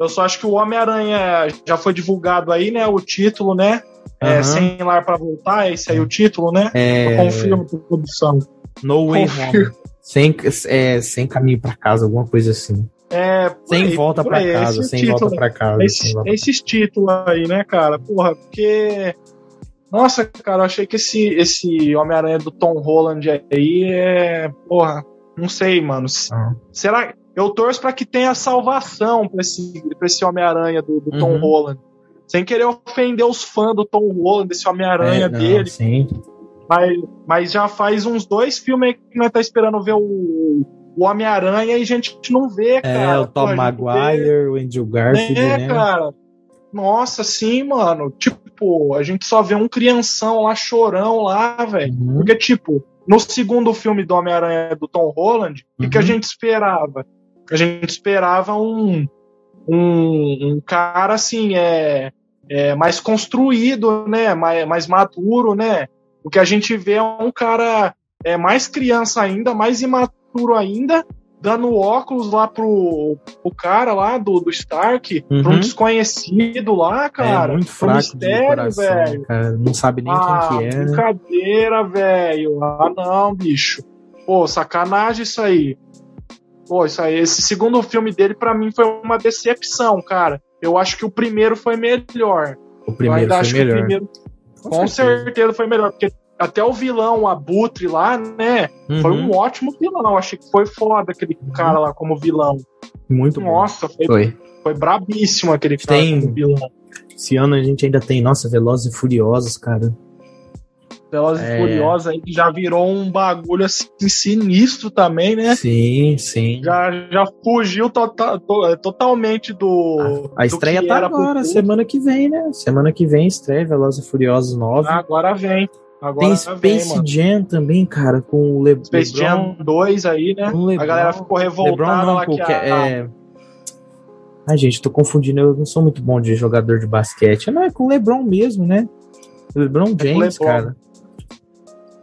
Eu só acho que o Homem-Aranha já foi divulgado aí, né? O título, né? É, Aham. Sem Lar pra Voltar, esse aí é o título, né? É, Confirma por produção. No Way. Home. Sem, é, sem caminho pra casa, alguma coisa assim. É, Sem aí, volta aí, casa, esse sem título, volta pra casa. sem Esse, volta- esses títulos aí, né, cara? Porra, porque. Nossa, cara, eu achei que esse, esse Homem-Aranha do Tom Holland aí é. Porra, não sei, mano. Ah. Será. Eu torço pra que tenha salvação pra esse, pra esse Homem-Aranha do, do Tom Uhum. Holland. Sem querer ofender os fãs do Tom Holland, desse Homem-Aranha É, dele. Sim. Mas, mas já faz uns dois filmes aí que nós tá esperando ver o, o Homem-Aranha e a gente não vê, cara. É, o Tom Maguire, o Andrew Garfield, é, né? cara. Nossa, sim, mano. Tipo, a gente só vê um crianção lá, chorão lá, velho. Uhum. Porque, tipo, no segundo filme do Homem-Aranha do Tom Holland, o que, que a Uhum. gente esperava? A gente esperava um, um, um cara, assim, é, é mais construído, né? Mais, mais maduro, né? O que a gente vê é um cara é mais criança ainda, mais imaturo ainda, dando óculos lá pro, pro cara lá do, do Stark, pra um Uhum. desconhecido lá, cara. é muito fraco mistério, coração, velho. cara. Não sabe nem ah, quem que é, né? brincadeira, velho. Ah, não, bicho. Pô, sacanagem isso aí. Pô, isso aí. Esse segundo filme dele, pra mim, foi uma decepção, cara. Eu acho que o primeiro foi melhor. O Eu primeiro ainda foi acho melhor. que o primeiro, com, certeza. foi melhor. Porque até o vilão, o Abutre lá, né? Foi Uhum. um ótimo vilão. Eu achei que foi foda aquele cara lá como vilão. Muito bom. Nossa, foi, Foi. foi brabíssimo aquele cara Tem- como vilão. Esse ano a gente ainda tem, nossa, Velozes e Furiosos, cara. Velozes É. e Furiosos aí que já virou um bagulho assim sinistro também, né? Sim, sim. Já, já fugiu tota- to- totalmente do. A estreia do que tá agora, semana que vem, né? Semana que vem estreia Velozes e Furiosos 9. Agora vem. Agora tem vem, Space mano. Jam também, cara, com o Le Space LeBron. Jam 2 aí, né? LeBron, a galera ficou revoltada não, lá que a, é... Ai, gente, tô confundindo, eu não sou muito bom de jogador de basquete. Não, é com o LeBron mesmo, né? LeBron James, LeBron. cara.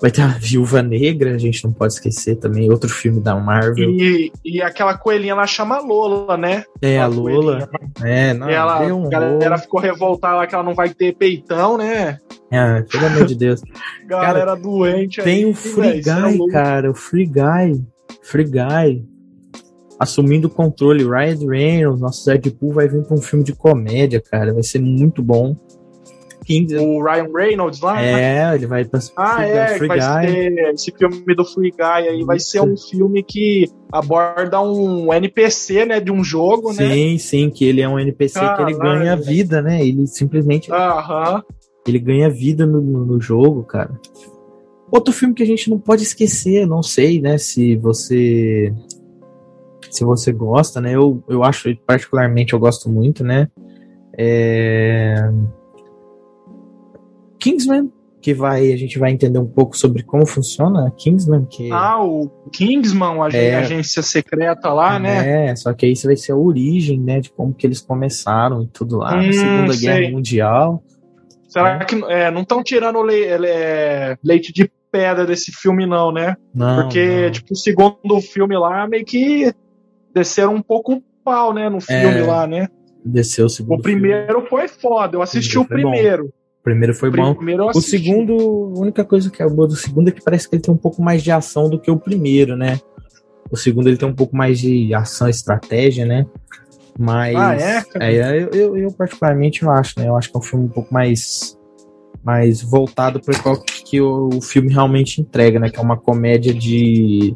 Vai ter a Viúva Negra, a gente não pode esquecer também, outro filme da Marvel. E, e aquela coelhinha lá chama Lola, né? É, a Lola. É, não, e ela, um a galera ficou revoltada lá que ela não vai ter peitão, né? É, pelo amor de Deus. galera cara, doente Tem aí, o Free véio, Guy, é cara, o Free Guy. Free Guy. Assumindo o controle, Ryan Reynolds, nosso Deadpool vai vir pra um filme de comédia, cara. Vai ser muito bom. Kings. O Ryan Reynolds lá? É, né? ele vai pra Ah, Free, é, Free vai Guy. esse filme do Free Guy aí vai ser um filme que aborda um NPC, né, de um jogo, sim, né? Sim, sim, que ele é um NPC que ele ganha vida, né? Ele simplesmente Aham. Ele ganha vida no, no jogo, cara. Outro filme que a gente não pode esquecer, não sei, né, se você se você gosta, né? Eu, eu acho particularmente eu gosto muito, né? É Kingsman, que vai a gente vai entender um pouco sobre como funciona a Kingsman. Que... Ah, o Kingsman, a é, agência secreta lá, né? É, só que aí vai ser a origem, né, de como que eles começaram e tudo lá, hum, na Segunda sei. Guerra Mundial. Será é. que é, não estão tirando le, é, leite de pedra desse filme, não, né? Não, Porque, não. tipo, o segundo filme lá, meio que desceram um pouco o pau, né, no filme É. lá, né? Desceu o segundo. O primeiro foi foda, eu assisti o primeiro foi primeiro. O primeiro foi bom. primeiro O segundo, a única coisa que é boa do segundo é que parece que ele tem um pouco mais de ação do que o primeiro, né? O segundo ele tem um pouco mais de ação estratégia, né? Mas. Ah, é, cara? eu, eu, eu particularmente eu acho, né? Eu acho que é um filme um pouco mais. Mais voltado para qual que o, o filme realmente entrega, né? Que é uma comédia de,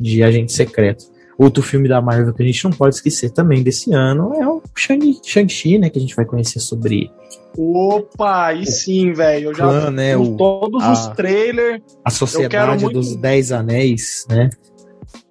de agente secreto. Outro filme da Marvel que a gente não pode esquecer também desse ano é o Shang- Shang-Chi, né? Que a gente vai conhecer sobre Opa, aí sim, velho. Eu já clã, né, vi o- todos a- os trailers. a Sociedade muito- dos Dez Anéis, né?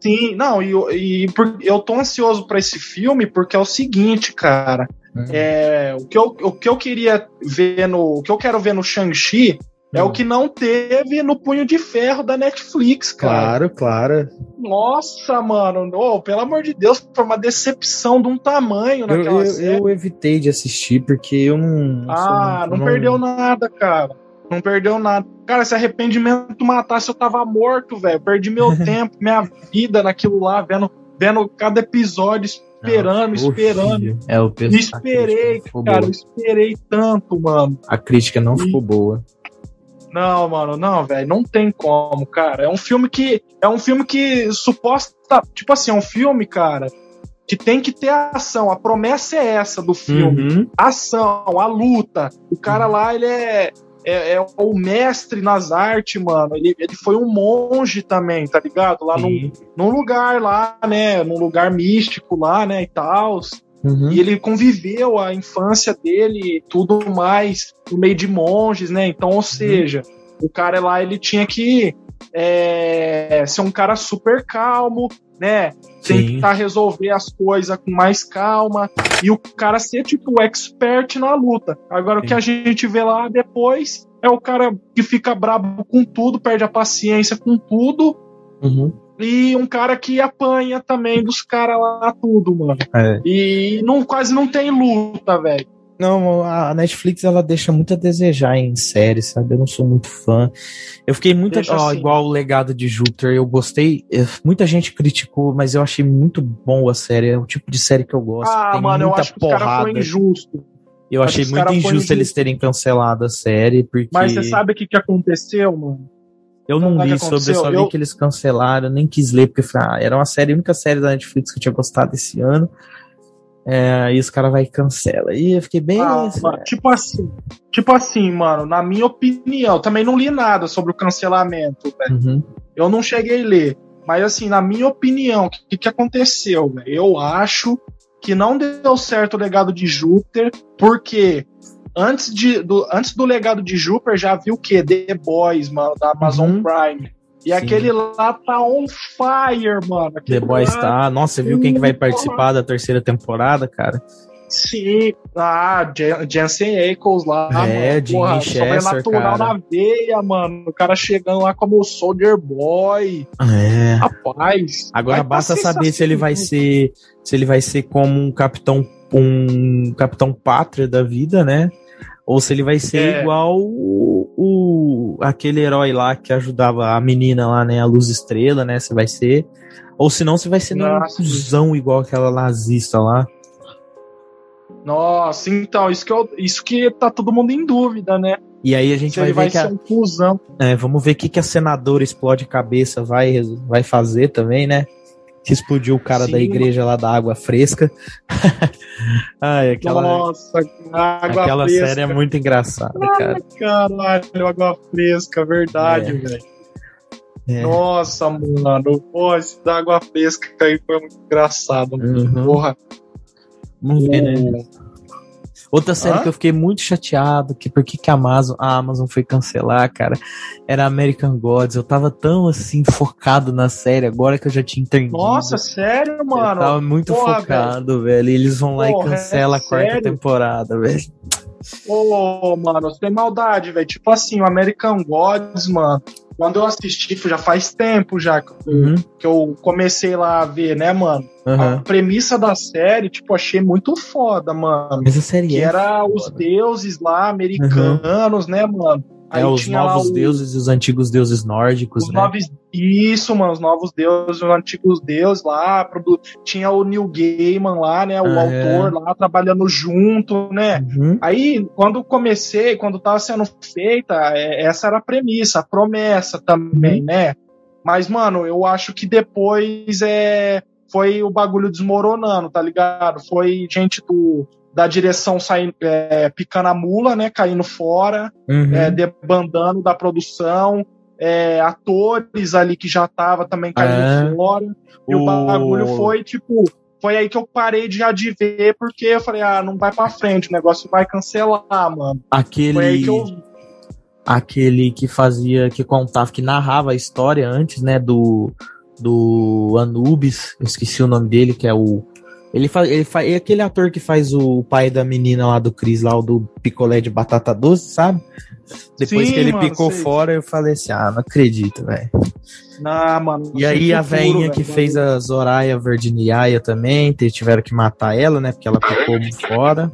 Sim, não, e, eu- e por- eu tô ansioso pra esse filme porque é o seguinte, cara. Hum. É, o, que eu, o que eu queria ver no. O que eu quero ver no Shang-Chi é Hum. o que não teve no Punho de Ferro da Netflix, cara. Claro, claro. Nossa, mano. ô, pelo amor de Deus, foi uma decepção de um tamanho Eu, naquela eu, série. eu evitei de assistir porque eu não. não Ah, muito- não perdeu nada, cara. Não perdeu nada. Cara, se arrependimento matasse, eu tava morto, velho. Perdi meu tempo, minha vida naquilo lá, vendo, vendo cada episódio, esperando, Não, esperando. É, o E esperei, cara, eu esperei tanto, mano. A crítica não E- ficou boa. Não, mano, não, velho, não tem como, cara. É um filme que é um filme que suposta, tipo assim, é um filme, cara, que tem que ter ação. A promessa é essa do filme. Uhum. ação, a luta. O cara lá, ele é, é, é o mestre nas artes, mano. Ele, ele foi um monge também, tá ligado? Lá num, num lugar lá, né? Num lugar místico lá, né? E tal. Uhum. E ele conviveu a infância dele e tudo mais no meio de monges, né? Então, ou seja, o cara lá, ele tinha que é, ser um cara super calmo, né? Sim. tentar resolver as coisas com mais calma e o cara ser tipo o expert na luta. Agora o que Sim. a gente vê lá depois é o cara que fica brabo com tudo, perde a paciência com tudo Uhum. E um cara que apanha também dos caras lá tudo, mano. É. E não quase não tem luta, velho. Não, a Netflix ela deixa muito a desejar em séries, sabe? Eu não sou muito fã. Eu fiquei muito. Ó, assim. igual o legado de Júpiter, eu gostei. eh, Muita gente criticou, mas eu achei muito bom a série. É o tipo de série que eu gosto. Ah, tem mano, eu muita acho que os caras porrada. foi injusto. Eu acho achei que muito cara injusto injusto. eles terem cancelado a série, porque Mas você sabe o que, que aconteceu, mano? Eu não li sobre, eu só vi Eu- que eles cancelaram, nem quis ler, porque ah, era uma série, a única série da Netflix que eu tinha gostado esse ano. É, e os caras vai e cancela. E eu fiquei bem. Ah, mano, tipo assim, tipo assim, mano, na minha opinião, também não li nada sobre o cancelamento, velho. Uhum. Eu não cheguei a ler. Mas assim, na minha opinião, o que, que aconteceu, velho? Eu acho que não deu certo o legado de Júpiter, porque antes, de, do, antes do legado de Júpiter já viu o quê? The Boys, mano, da Amazon Uhum. Prime. E Sim. aquele lá tá on fire, mano. The Aquele Boys lá- tá. Nossa, você viu quem que vai participar da terceira temporada, cara? Sim, ah, Jen- Jensen Ackles lá, É, mano. Jimmy Porra, Chester, cara. na veia, mano. O cara chegando lá como o Soldier Boy. É. Rapaz. Agora basta saber se ele vai ser. Se ele vai ser como um capitão. Um capitão pátria da vida, né? Ou se ele vai ser É. igual o, o aquele herói lá que ajudava a menina lá, né? A Luz Estrela, né? Você vai ser. Ou senão você vai ser um cuzão igual aquela nazista lá. Nossa, então, isso que, eu, isso que tá todo mundo em dúvida, né? E aí a gente Se vai ver vai que a, um É, vamos ver o que, que a senadora explode cabeça vai, vai fazer também, né? Que explodiu o cara Sim, da igreja lá da água fresca. Ai, aquela, Nossa, água aquela fresca. série é muito engraçada, cara. Ai, caralho, água fresca, verdade, é. velho. É. Nossa, mano, pô, esse da água fresca aí foi muito engraçado. Uhum. Porra. Vamos ver, né? Outra série Hã? que eu fiquei muito chateado, que por que, que a, Amazon, a Amazon foi cancelar, cara, era American Gods. Eu tava tão assim, focado na série, agora que eu já tinha entendido. Nossa, sério, mano? Eu tava muito Porra, focado, velho. velho. E eles vão lá Porra, e cancelam é a quarta sério? temporada, velho. Ô, oh, mano, você tem maldade, velho. Tipo assim, o American Gods, mano. Quando eu assisti, já faz tempo já que, uhum. que eu comecei lá a ver, né, mano? Uhum. A premissa da série, tipo, achei muito foda, mano. Mas a série que é era foda. os deuses lá, americanos, uhum. né, mano? É, os novos o... deuses e os antigos deuses nórdicos, os né? Novos... Isso, mano, os novos deuses, os antigos deuses lá. Tinha o Neil Gaiman lá, né? O ah, autor lá, trabalhando junto, né? Uhum. Aí, quando comecei, quando tava sendo feita, é, essa era a premissa, a promessa também, uhum. né? Mas, mano, eu acho que depois é foi o bagulho desmoronando, tá ligado? Foi gente do da direção saindo, é, picando a mula, né? Caindo fora, uhum. é, debandando da produção, é, atores ali que já tava também caindo é. fora. E o... bagulho foi tipo. Foi aí que eu parei de, já de ver, porque eu falei, ah, não vai pra frente, o negócio vai cancelar, mano. Aquele. Foi aí que eu aquele que fazia, que contava, que narrava a história antes, né, do, do Anubis, eu esqueci o nome dele, que é o ele faz, ele faz, é aquele ator que faz o pai da menina lá do Cris, lá o do picolé de batata doce, sabe? Depois Sim, que ele mano, picou sei. fora, eu falei assim: ah, não acredito, velho. Ah, mano. E aí a velhinha que fez a Zoraya Virginiaia também, tiveram que matar ela, né? Porque ela picou fora.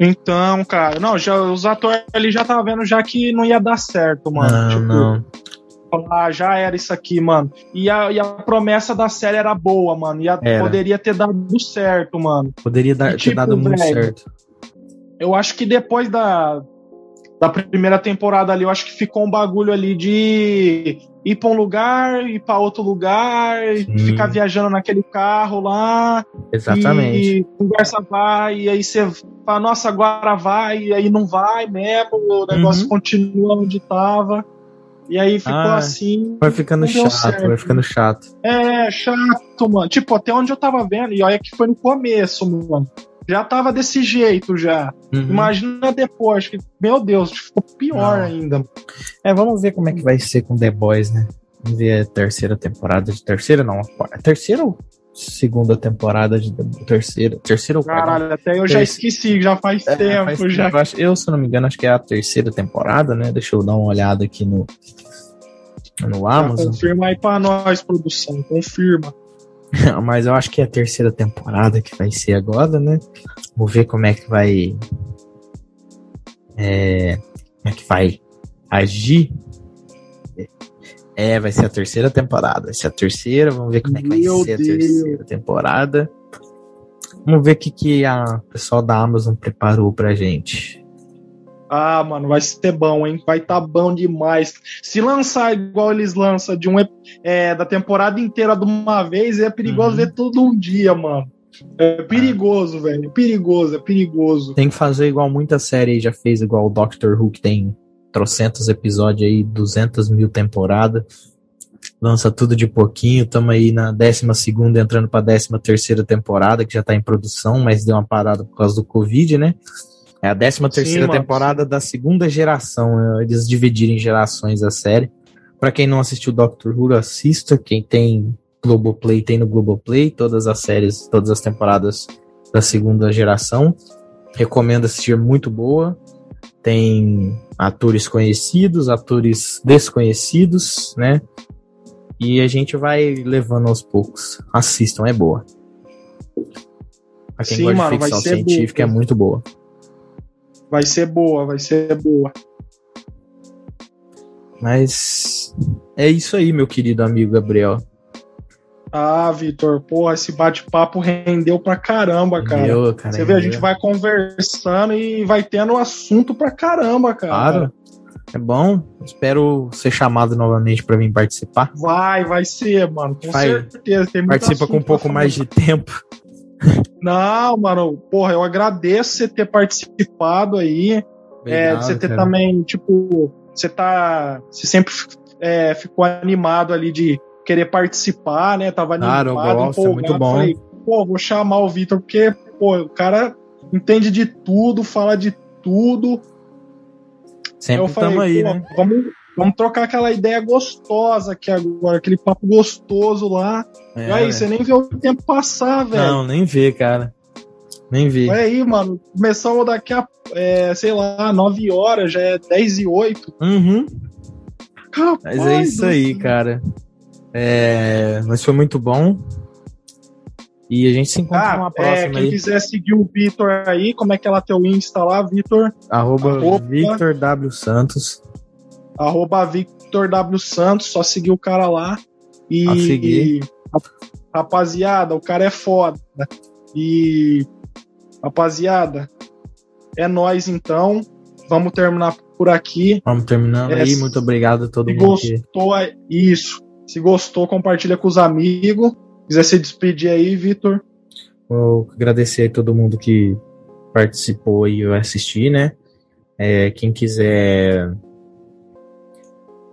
Então, cara, não, já, os atores ali já tava vendo já que não ia dar certo, mano. Não, tipo, não ah, já era isso aqui, mano. E a, e a promessa da série era boa, mano. E a, poderia ter dado certo, mano. Poderia dar, e, ter tipo, dado muito certo. Eu acho que depois da, da primeira temporada ali, eu acho que ficou um bagulho ali de ir pra um lugar, ir pra outro lugar, Sim. ficar viajando naquele carro lá. Exatamente. E conversa vai, e aí você fala, nossa, agora vai, e aí não vai mesmo, o negócio uhum. continua onde tava. E aí ficou ah, assim. Vai ficando chato, vai ficando chato. É, chato, mano. Tipo, até onde eu tava vendo, e olha que foi no começo, mano. Já tava desse jeito já. Uhum. Imagina depois, que, meu Deus, ficou pior Não. ainda. É, vamos ver como é que vai ser com The Boys, né? Vamos ver a terceira temporada de terceira, não. A terceira ou segunda temporada de terceira, terceira ou quarta? Caralho, até eu já esqueci, já faz é, tempo faz já. Tempo. Eu, se não me engano, acho que é a terceira temporada, né? Deixa eu dar uma olhada aqui no no Amazon. confirma aí pra nós, produção, confirma. Mas eu acho que é a terceira temporada que vai ser agora, né? Vou ver como é que vai. É, como é que vai agir é, vai ser a terceira temporada. Vai ser a terceira, vamos ver como é que vai Meu ser Deus. a terceira temporada. Vamos ver o que, que a pessoal da Amazon preparou pra gente. Ah, mano, vai ser bom, hein? Vai tá bom demais. Se lançar igual eles lançam de um é, da temporada inteira de uma vez, é perigoso uhum. ver todo um dia, mano. É perigoso, velho. Perigoso, é perigoso. Tem que fazer igual muita série já fez, igual o Doctor Who, que tem trocentos episódios aí, 200 mil temporadas. Lança tudo de pouquinho. Estamos aí na 12 segunda entrando para a 13 terceira temporada, que já está em produção, mas deu uma parada por causa do Covid, né? É a 13 terceira temporada da segunda geração. Né? Eles dividiram em gerações a série. Para quem não assistiu Doctor Who, assista. Quem tem Globoplay, tem no Globoplay. Todas as séries, todas as temporadas da segunda geração. Recomendo assistir, é muito boa. Tem atores conhecidos, atores desconhecidos, né? E a gente vai levando aos poucos. Assistam, é boa. Pra quem Sim, gosta mano, de ficção científica, boa. é muito boa. Vai ser boa, vai ser boa. Mas é isso aí, meu querido amigo Gabriel. Ah, Vitor, porra, esse bate-papo rendeu pra caramba, cara. Cara Você vê, a gente vai conversando e vai tendo assunto pra caramba, cara. Claro. É bom. Espero ser chamado novamente para vir participar. Vai, vai ser, mano. Com vai. certeza. Participa com um pouco mais de tempo. Não, mano, porra, eu agradeço você ter participado aí. Obrigado, é, você ter cara. também, tipo, você tá. Você sempre é, ficou animado ali de querer participar, né? Tava animado, claro, gosto, empolgado. É muito bom. Falei, pô, vou chamar o Vitor, porque, pô, o cara entende de tudo, fala de tudo. Sempre estamos aí, né? Vamos, vamos trocar aquela ideia gostosa aqui agora, aquele papo gostoso lá. É, e aí, você nem vê o tempo passar, velho. Não, nem vê, cara. Nem vi. Olha aí, mano. Começamos daqui a, é, sei lá, 9 horas, já é 10 e 8. Uhum. Capaz, Mas é isso aí, cara. É, mas foi muito bom. E a gente se encontra ah, numa próxima. É, quem aí. quiser seguir o Vitor aí, como é que ela tem o Insta lá, Vitor? Arroba, Arroba Victor W Santos. Arroba Victor W Santos, só seguir o cara lá. E, e rapaziada, o cara é foda. E rapaziada, é nós então. Vamos terminar por aqui. Vamos terminando é, aí. Muito obrigado a todo mundo. Gostou, que... isso. Se gostou, compartilha com os amigos. Quiser se despedir aí, Vitor. Vou agradecer a todo mundo que participou e vai assistir, né? É, quem quiser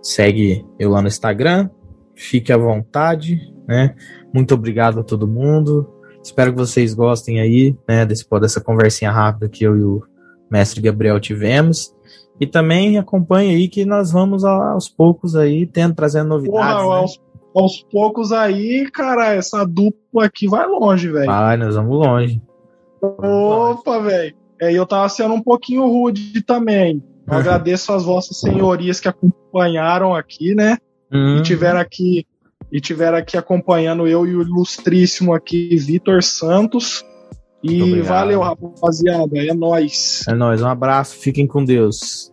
segue eu lá no Instagram. Fique à vontade, né? Muito obrigado a todo mundo. Espero que vocês gostem aí, né? Desse, dessa conversinha rápida que eu e o mestre Gabriel tivemos. E também acompanhe aí que nós vamos aos poucos aí tendo, trazendo novidades. Porra, né? aos, aos, poucos aí, cara, essa dupla aqui vai longe, velho. Vai, nós vamos longe. Opa, velho. É, eu tava sendo um pouquinho rude também. Eu agradeço as vossas senhorias que acompanharam aqui, né? Uhum. E tiveram aqui e tiveram aqui acompanhando eu e o ilustríssimo aqui Vitor Santos. E valeu, rapaziada. É nóis. É nóis. Um abraço. Fiquem com Deus.